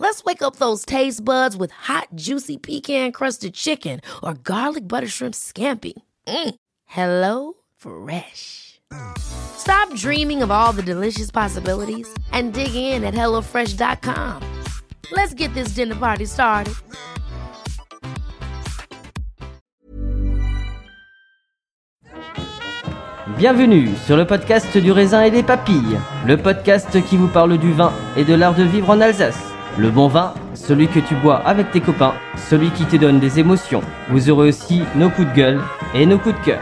Let's wake up those taste buds with hot, juicy pecan crusted chicken or garlic butter shrimp scampi. Mm. Hello Fresh. Stop dreaming of all the delicious possibilities and dig in at HelloFresh.com. Let's get this dinner party started. Bienvenue sur le podcast du raisin et des papilles, le podcast qui vous parle du vin et de l'art de vivre en Alsace. Le bon vin, celui que tu bois avec tes copains, celui qui te donne des émotions. Vous aurez aussi nos coups de gueule et nos coups de cœur.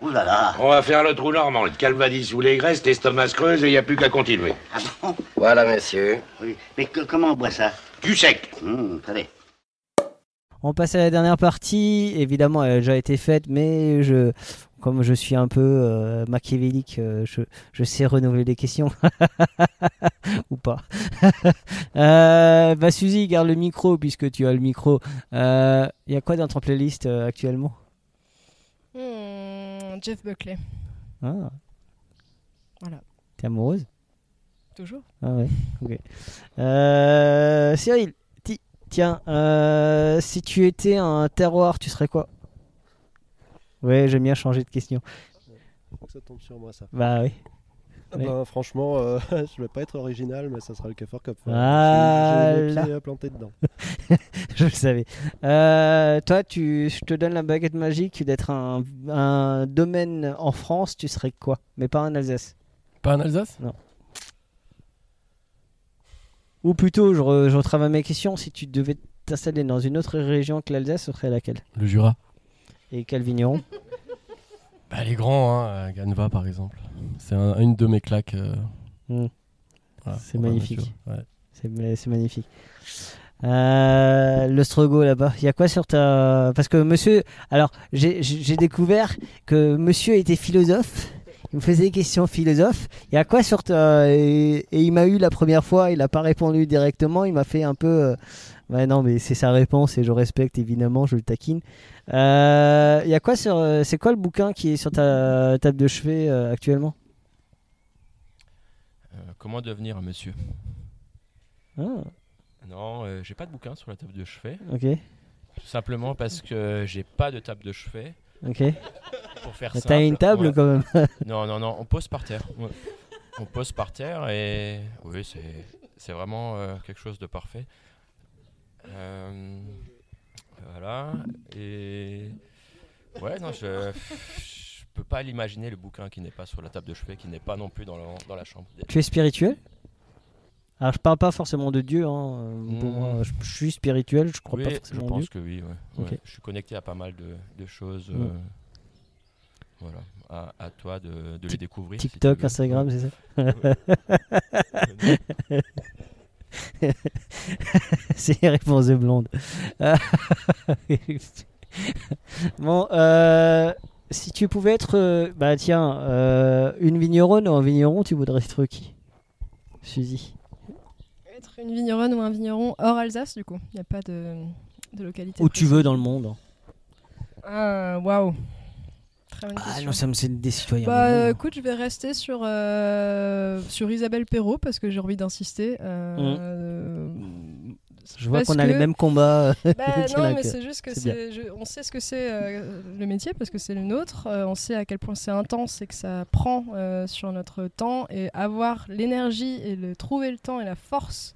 Ouh là là. On va faire le trou normand, le calvadis ou les graisses, l'estomac se creuse et il n'y a plus qu'à continuer. Ah bon? Voilà, monsieur. Oui. Mais que- comment on boit ça? Du sec. Hum, Attendez. On passe à la dernière partie. Évidemment, elle a déjà été faite, mais je, comme je suis un peu euh, machiavélique, euh, je, je sais renouveler les questions. Ou pas. euh, bah, Suzy, garde le micro puisque tu as le micro. Il y a quoi dans ton playlist actuellement? Hmm, Jeff Buckley, ah, voilà, T'es amoureuse? Toujours. Ah ouais, ok. Euh, Cyril, tiens, euh, si tu étais un terroir, tu serais quoi? Ouais, j'aime bien changer de question. Ça tombe sur moi ça. Bah oui. Ah bah, franchement, euh, je vais pas être original, mais ça sera le Café Cup. Ah J'ai les pieds plantés dedans. je le savais. Euh, toi, tu, je te donne la baguette magique d'être un, un domaine en France, tu serais quoi? Mais pas en Alsace. Pas en Alsace? Non. Ou plutôt, je, re- je retravaille mes questions. Si tu devais t'installer dans une autre région que l'Alsace, ce serait laquelle? Le Jura. Et quel vigneron Bah, les grands, hein, Ganva par exemple. C'est un- une de mes claques. euh, Hmm. voilà, C'est magnifique. ouais. C'est magnifique. Euh, le Strogo là-bas, il y a quoi sur ta. Parce que monsieur. Alors, j'ai découvert que monsieur était philosophe. Il me faisait des questions philosophes. Il y a quoi sur ta. Et, et il m'a eu la première fois, il n'a pas répondu directement. Il m'a fait un peu. euh, Ouais, non, mais c'est sa réponse et je respecte évidemment, je le taquine. Euh, Il y a quoi sur. euh, C'est quoi le bouquin qui est sur ta table de chevet euh, actuellement? Euh, comment devenir un monsieur? Ah, Non, j'ai pas de bouquin sur la table de chevet. ok. Tout simplement parce que j'ai pas de table de chevet. Ok. Pour faire T'as une table ouais. quand même Non, non, non, on pose par terre. Ouais. On pose par terre et oui, c'est vraiment euh, quelque chose de parfait. Euh, voilà. Et ouais, non, je je peux pas l'imaginer le bouquin qui n'est pas sur la table de chevet, qui n'est pas non plus dans la, dans la chambre. Tu es spirituel? Alors je parle pas forcément de Dieu, hein. euh, pour Mm. moi, je, je suis spirituel, je crois Oui, pas je forcément en pense Dieu. que oui. ouais. Je suis connecté à pas mal de, de choses. Mm. euh, voilà. À, à toi de, de les découvrir. si tu TikTok. Instagram, c'est ça C'est les réponses de blonde. bon, euh, si tu pouvais être, euh, bah tiens, euh, une vigneronne ou un vigneron, tu voudrais être qui? Suzy. Être une vigneronne ou un vigneron hors Alsace, du coup. Il n'y a pas de, de localité. Où tu veux dans le monde. Ah, waouh. Très Ah question. non, ça me c'est des citoyens. Bah écoute, je vais rester sur, euh, sur Isabelle Perrault parce que j'ai envie d'insister. euh, Je vois qu'on a les que- mêmes combats. Bah, Tiens, non, mais c'est juste que je- on sait ce que c'est euh, le métier parce que c'est le nôtre. Euh, on sait à quel point c'est intense et que ça prend euh, sur notre temps et avoir l'énergie et le trouver le temps et la force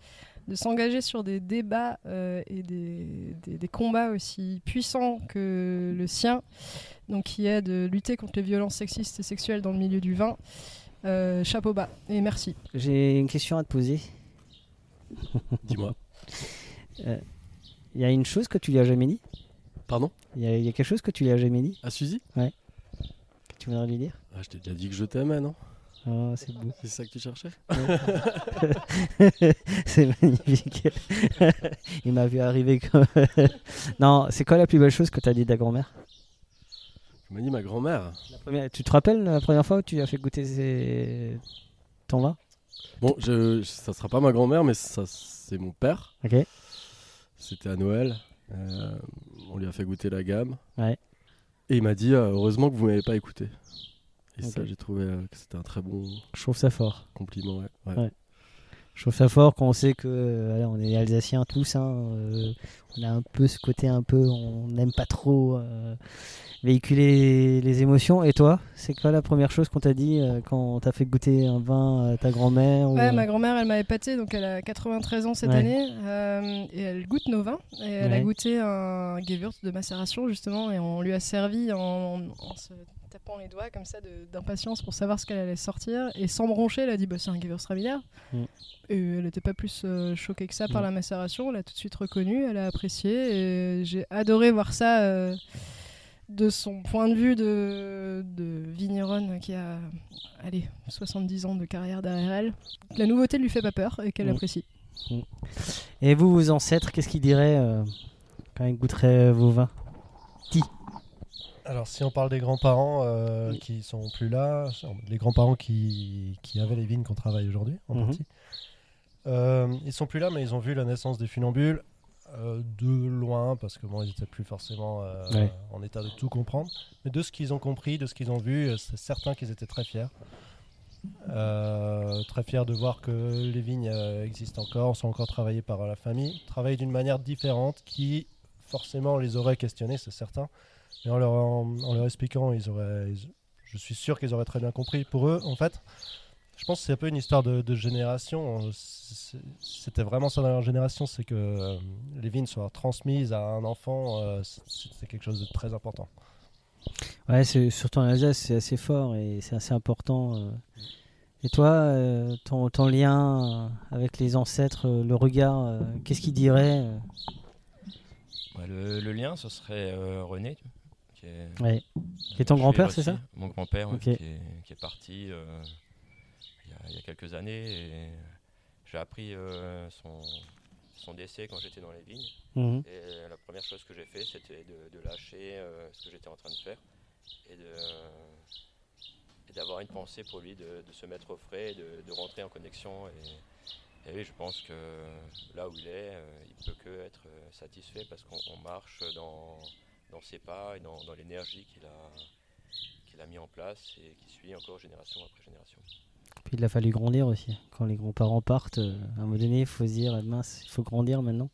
de s'engager sur des débats euh, et des, des- des combats aussi puissants que le sien, donc qui est de lutter contre les violences sexistes et sexuelles dans le milieu du vin. Euh, chapeau bas et merci. J'ai une question à te poser. Dis-moi. Euh, Il y a une chose que tu lui as jamais dit? Pardon? Il y, a- il y a quelque chose que tu lui as jamais dit? À Suzy? Ouais. Que tu voudrais lui dire? Ah, Je t'ai déjà dit que je t'aimais, non? Oh, c'est beau. C'est ça que tu cherchais? C'est magnifique. Il m'a vu arriver comme. non, c'est quoi la plus belle chose que tu as dit de ta grand-mère? Tu m'as dit ma grand-mère. La première- Tu te rappelles la première fois où tu lui as fait goûter ses- ton vin? Bon, je, ça sera pas ma grand-mère, mais ça, c'est mon père. Ok. C'était à Noël. Euh, on lui a fait goûter la gamme. Ouais. Et il m'a dit euh, heureusement que vous m'avez pas écouté. Et ça, j'ai trouvé euh, que c'était un très bon Je trouve ça fort. compliment. Ouais. Ouais. Ouais. Je trouve ça fort quand on sait que euh, voilà, on est alsaciens tous. hein, euh, on a un peu ce côté un peu, on n'aime pas trop euh, véhiculer les émotions. Et toi, c'est quoi la première chose qu'on t'a dit euh, quand t'as fait goûter un vin à ta grand-mère ou, Ouais, ma grand-mère, elle m'a épaté, donc elle a 93 ans cette Ouais. année, euh, et elle goûte nos vins. Et elle a goûté un Gewürz de macération, justement, et on lui a servi en, en se tapant les doigts comme ça d'impatience pour savoir ce qu'elle allait sortir. Et sans broncher, elle a dit bah, c'est un Gewürztraminer. Mm. Et elle n'était pas plus euh, choquée que ça par Mm. la macération. Elle a tout de suite reconnu, elle a apprécié. Et j'ai adoré voir ça euh, de son point de vue de, de vigneronne qui a allez, 70 ans de carrière derrière elle. La nouveauté ne lui fait pas peur et qu'elle Mm. apprécie. Mm. Et vous, vos ancêtres, qu'est-ce qu'ils diraient euh, quand ils goûteraient vos vins? Ti. Alors, si on parle des grands-parents euh, qui sont plus là, les grands-parents qui, qui avaient les vignes qu'on travaille aujourd'hui, en Mhm. partie, euh, ils sont plus là, mais ils ont vu la naissance des funambules euh, de loin, parce que bon, ils étaient plus forcément en état de tout comprendre. Mais de ce qu'ils ont compris, de ce qu'ils ont vu, c'est certain qu'ils étaient très fiers. Très fiers de voir que les vignes existent encore, sont encore travaillées par la famille, travaillées d'une manière différente qui forcément les aurait questionnés, c'est certain. Mais en leur, en, en leur expliquant, ils auraient, ils- je suis sûr qu'ils auraient très bien compris. Pour eux, en fait, je pense que c'est un peu une histoire de, de génération. Euh, C'était vraiment ça dans leur génération, c'est que euh, les vignes soient transmises à un enfant, euh, c'est- quelque chose de très important. Ouais, c'est surtout en Alsace, c'est assez fort et c'est assez important. euh. Et toi, ton, ton lien avec les ancêtres, le regard, qu'est-ce qu'ils diraient euh? Ouais, le, le lien, ce serait euh, René. Qui est, Ouais. Qui est ton grand-père, c'est ça Mon grand-père, ouais, qui, est, qui est parti euh, il, y a, il y a quelques années. J'ai appris euh, son, son décès quand j'étais dans les vignes. Mhm. Et la première chose que j'ai fait, c'était de, de lâcher euh, ce que j'étais en train de faire et de d'avoir une pensée pour lui, de, de se mettre au frais, et de, de rentrer en connexion. Et, et oui, je pense que là où il est, il peut que être satisfait parce qu'on on marche dans, dans ses pas et dans, l'énergie qu'il a, qu'il a mis en place et qui suit encore génération après génération. Puis il a fallu grandir aussi. Quand les grands-parents partent, euh, à un moment donné, il faut se dire, eh mince, il faut grandir maintenant.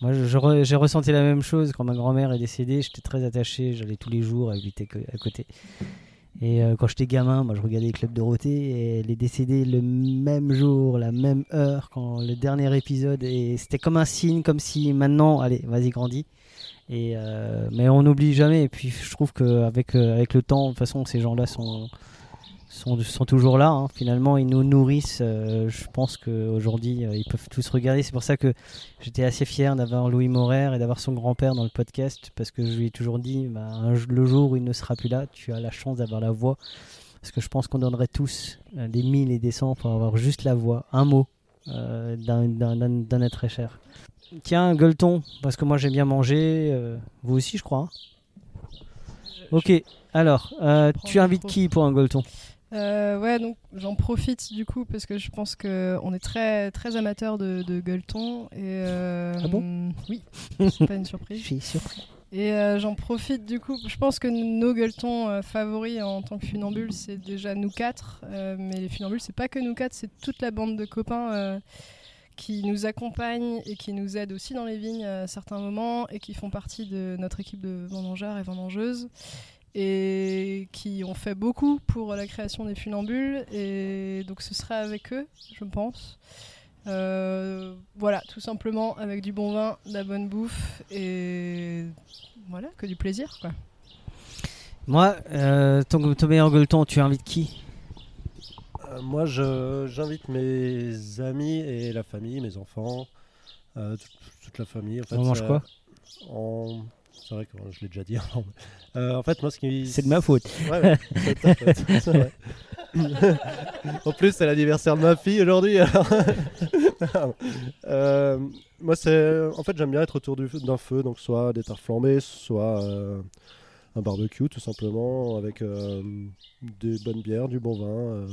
Moi, j'ai ressenti la même chose quand ma grand-mère est décédée. J'étais très attaché, j'allais tous les jours habiter co- à côté. Et euh, quand j'étais gamin, moi, je regardais les clubs Dorothée et elle est décédée le même jour, la même heure, quand le dernier épisode. Et c'était comme un signe, comme si maintenant, allez, vas-y, grandis. Euh, mais on n'oublie jamais. Et puis je trouve qu'avec avec le temps, de toute façon, ces gens-là sont, sont, sont toujours là. hein. Finalement, ils nous nourrissent. euh, je pense qu'aujourd'hui, euh, ils peuvent tous regarder. C'est pour ça que j'étais assez fier d'avoir Louis Morer et d'avoir son grand-père dans le podcast, parce que je lui ai toujours dit, bah, le jour où il ne sera plus là, tu as la chance d'avoir la voix. Parce que je pense qu'on donnerait tous euh, des mille et des cents pour avoir juste la voix, un mot euh, d'un être très cher. Tiens, gueuleton, parce que moi j'aime bien manger. euh, vous aussi, je crois. hein Ok, alors, euh, tu invites qui pour un gueuleton? Euh, ouais, donc j'en profite du coup parce que je pense que on est très très amateur de, de gueuleton et euh, Ah bon? Oui, c'est pas une surprise. Je suis surpris. Et euh, j'en profite du coup. Je pense que nos gueuletons euh, favoris en tant que funambules, c'est déjà nous quatre. euh, mais les funambules, c'est pas que nous quatre, c'est toute la bande de copains euh, qui nous accompagnent et qui nous aident aussi dans les vignes à certains moments et qui font partie de notre équipe de vendangeurs et vendangeuses et qui ont fait beaucoup pour la création des funambules. Et donc ce sera avec eux, je pense. Euh, voilà, tout simplement avec du bon vin, de la bonne bouffe et voilà, que du plaisir quoi. Moi, euh, ton, ton meilleur gueuleton, tu invites qui? Moi, je- j'invite mes amis et la famille, mes enfants, euh, toute, toute la famille. En fait, On mange euh, quoi C'est vrai que je l'ai déjà dit. Euh, en fait, moi, ce qui. C'est de ma faute. Ouais, ouais, c'est de ta faute, c'est vrai. en plus, c'est l'anniversaire de ma fille aujourd'hui. alors. Euh, moi, c'est. En fait, j'aime bien être autour du feu- d'un feu, donc soit des tartes flambées, soit euh, un barbecue, tout simplement, avec euh, des bonnes bières, du bon vin.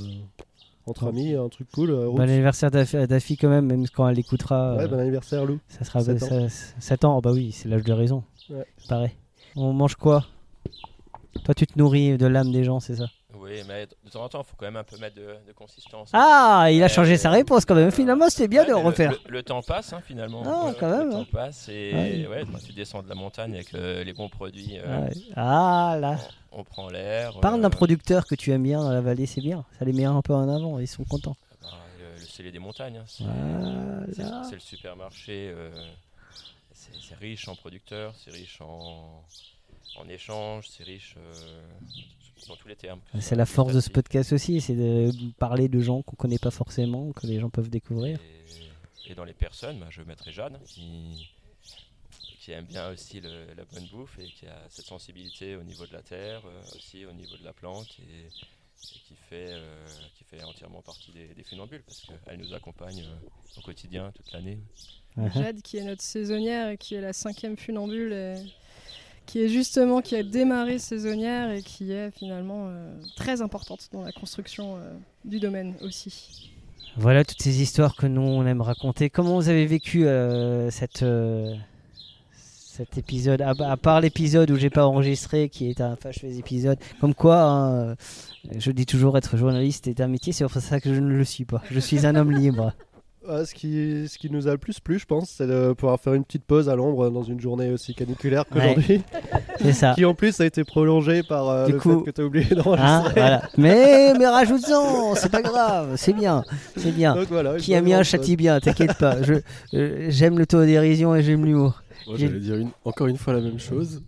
Euh, entre amis, un truc cool. euh, Bon anniversaire fille quand même, même quand elle écoutera. Ouais, euh, bon anniversaire, Lou. Ça sera Sept ça- ans. 7 ans. Oh, bah oui, c'est l'âge de raison. Ouais. Pareil. On mange quoi? Toi, tu te nourris de l'âme des gens, c'est ça? Oui, mais de temps en temps, il faut quand même un peu mettre de, de consistance. Ah, il a Ouais, changé sa réponse quand même. Finalement, c'était bien Ouais, de le refaire. Le, le temps passe, hein, finalement. Ah, Ouais, quand même, Le hein. temps passe et Ouais. ouais, tu descends de la montagne avec euh, les bons produits. euh, Ouais. Ah là. On prend l'air. Parle euh, d'un producteur que tu aimes bien dans la vallée, c'est bien. Ça les met un peu en avant, ils sont contents. bah, le, le scellé des montagnes. hein, c'est- Voilà. le supermarché. euh, c'est riche en producteurs, c'est riche en, en échanges, c'est riche euh, dans tous les termes. ce C'est la force de ce podcast aussi, c'est de parler de gens qu'on connaît pas forcément, que les gens peuvent découvrir. Et dans les personnes, bah, je mettrai Jeanne, qui, qui aime bien aussi le- la bonne bouffe et qui a cette sensibilité au niveau de la terre, euh, aussi au niveau de la plante, et, et qui, fait, euh, qui fait entièrement partie des, des funambules, parce qu'elle nous accompagne euh, au quotidien, toute l'année. Uh-huh. Jade qui est notre saisonnière et qui est la cinquième funambule et qui est justement qui a démarré saisonnière et qui est finalement euh, très importante dans la construction euh, du domaine aussi. Voilà toutes ces histoires que nous on aime raconter. Comment vous avez vécu euh, cette, euh, cet épisode à, part l'épisode où j'ai pas enregistré, qui est un fâcheux épisode. Comme quoi, hein, euh, je dis toujours être journaliste est un métier, c'est pour ça que je ne le suis pas. Je suis un homme libre. Ouais, ce, qui, ce qui nous a le plus plu, je pense, c'est de pouvoir faire une petite pause à l'ombre dans une journée aussi caniculaire qu'aujourd'hui. C'est ça. qui en plus a été prolongée par euh, Du le coup- fait que tu as oublié Hein, d'enregistrer. voilà. Mais, mais rajoute-en, c'est pas grave, c'est bien, c'est bien. Donc voilà, Qui bonne bien grande châtie bien, t'inquiète pas. Je, euh, j'aime le taux dérision et j'aime l'humour. Moi, j'allais dire une- encore une fois la même chose.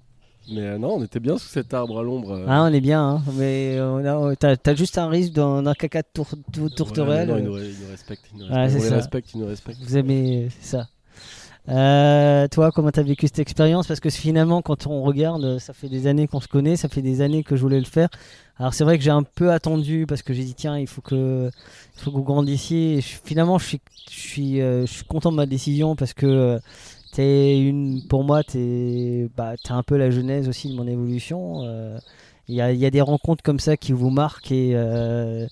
Mais euh, non, on était bien sous cet arbre à l'ombre. euh. Ah, on est bien, hein, mais a- t'as, juste un risque d'un, caca de tour, tour- Ouais, tourterelle. non, ils nous, on les respecte, ils nous respectent. Vous aimez, c'est ça. Euh, toi, comment t'as vécu cette expérience? Parce que finalement, quand on regarde, ça fait des années qu'on se connaît, ça fait des années que je voulais le faire. Alors c'est vrai que j'ai un peu attendu parce que j'ai dit tiens, il faut que, il faut que vous grandissiez. Et je- finalement, je suis, je suis, euh, je suis content de ma décision parce que t'es une, pour moi, t'es, bah, t'es un peu la genèse aussi de mon évolution. Euh, Il y, a, y a des rencontres comme ça qui vous marquent et euh,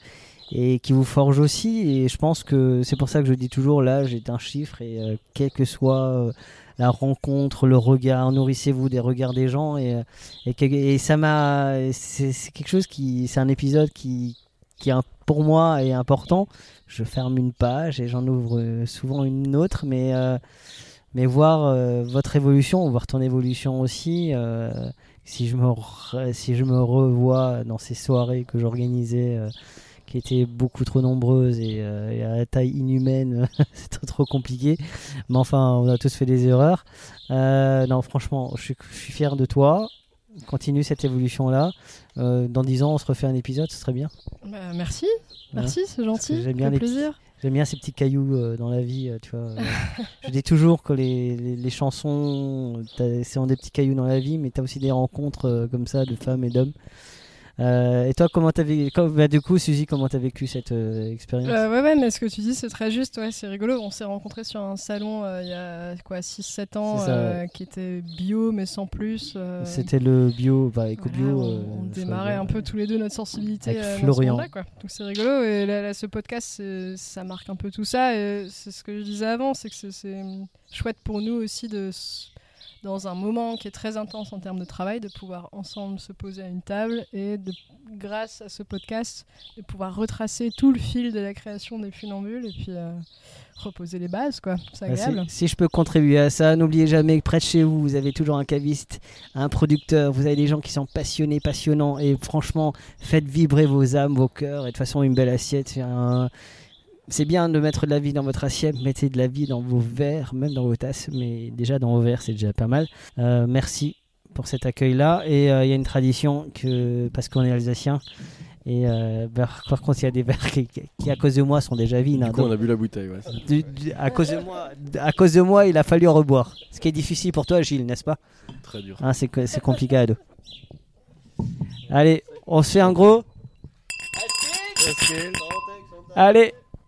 et qui vous forgent aussi. Et je pense que c'est pour ça que je dis toujours l'âge est un chiffre et euh, quel que soit la rencontre, le regard, nourrissez-vous des regards des gens et, et, et ça m'a c'est quelque chose qui c'est un épisode qui qui pour moi est important. Je ferme une page et j'en ouvre souvent une autre, mais euh, mais voir euh, votre évolution, voir ton évolution aussi. euh, si je me re- si je me revois dans ces soirées que j'organisais euh, qui étaient beaucoup trop nombreuses et, et à la taille inhumaine, c'était trop compliqué. Mais enfin, on a tous fait des erreurs. Non, franchement, je suis, je suis fier de toi. continue cette évolution-là. Dans 10 ans, on se refait un épisode, ce serait bien. Bah, merci, Voilà. merci, c'est gentil. J'aime bien, les plaisir. petits- j'aime bien ces petits cailloux euh, dans la vie, euh, tu vois. euh. je dis toujours que les, les, les chansons, c'est des petits cailloux dans la vie, mais tu as aussi des rencontres euh, comme ça de femmes et d'hommes. Euh, et toi, comment t'as vécu bah, Du coup, Suzy, comment t'as vécu cette euh, expérience Euh, ouais, ouais, mais ce que tu dis, c'est très juste. Ouais, c'est rigolo. On s'est rencontrés sur un salon euh, il y a quoi, 6-7 ans ça, ouais. qui était bio, mais sans plus. C'était le bio, bah, éco-bio. euh, on, démarrait un peu tous les deux notre sensibilité Avec ce Florian. quoi. Donc c'est rigolo. Et là, là, ce podcast, ça marque un peu tout ça. Et c'est ce que je disais avant, c'est que c'est- hum, chouette pour nous aussi de dans un moment qui est très intense en termes de travail, de pouvoir ensemble se poser à une table et de, grâce à ce podcast, de pouvoir retracer tout le fil de la création des funambules et puis euh, reposer les bases, quoi. C'est Ah, si- agréable. si je peux contribuer à ça, n'oubliez jamais que près de chez vous, vous avez toujours un caviste, un producteur, vous avez des gens qui sont passionnés, passionnants, et franchement, faites vibrer vos âmes, vos cœurs, et de toute façon, une belle assiette, un- C'est bien de mettre de la vie dans votre assiette, mettez de la vie dans vos verres, même dans vos tasses, mais déjà dans vos verres, c'est déjà pas mal. Euh, merci pour cet accueil-là, et euh, il y a une tradition que, parce qu'on est alsacien, et euh, bah, par contre, il y a des verres qui, qui, à cause de moi, sont déjà vides. Du hein, coup, on a bu la bouteille. Ouais. du- du- à, cause de moi, à cause de moi, il a fallu en reboire. Ce qui est difficile pour toi, Gilles, n'est-ce pas? Très dur. Hein, c'est compliqué à deux. Allez, on se fait un gros. Allez,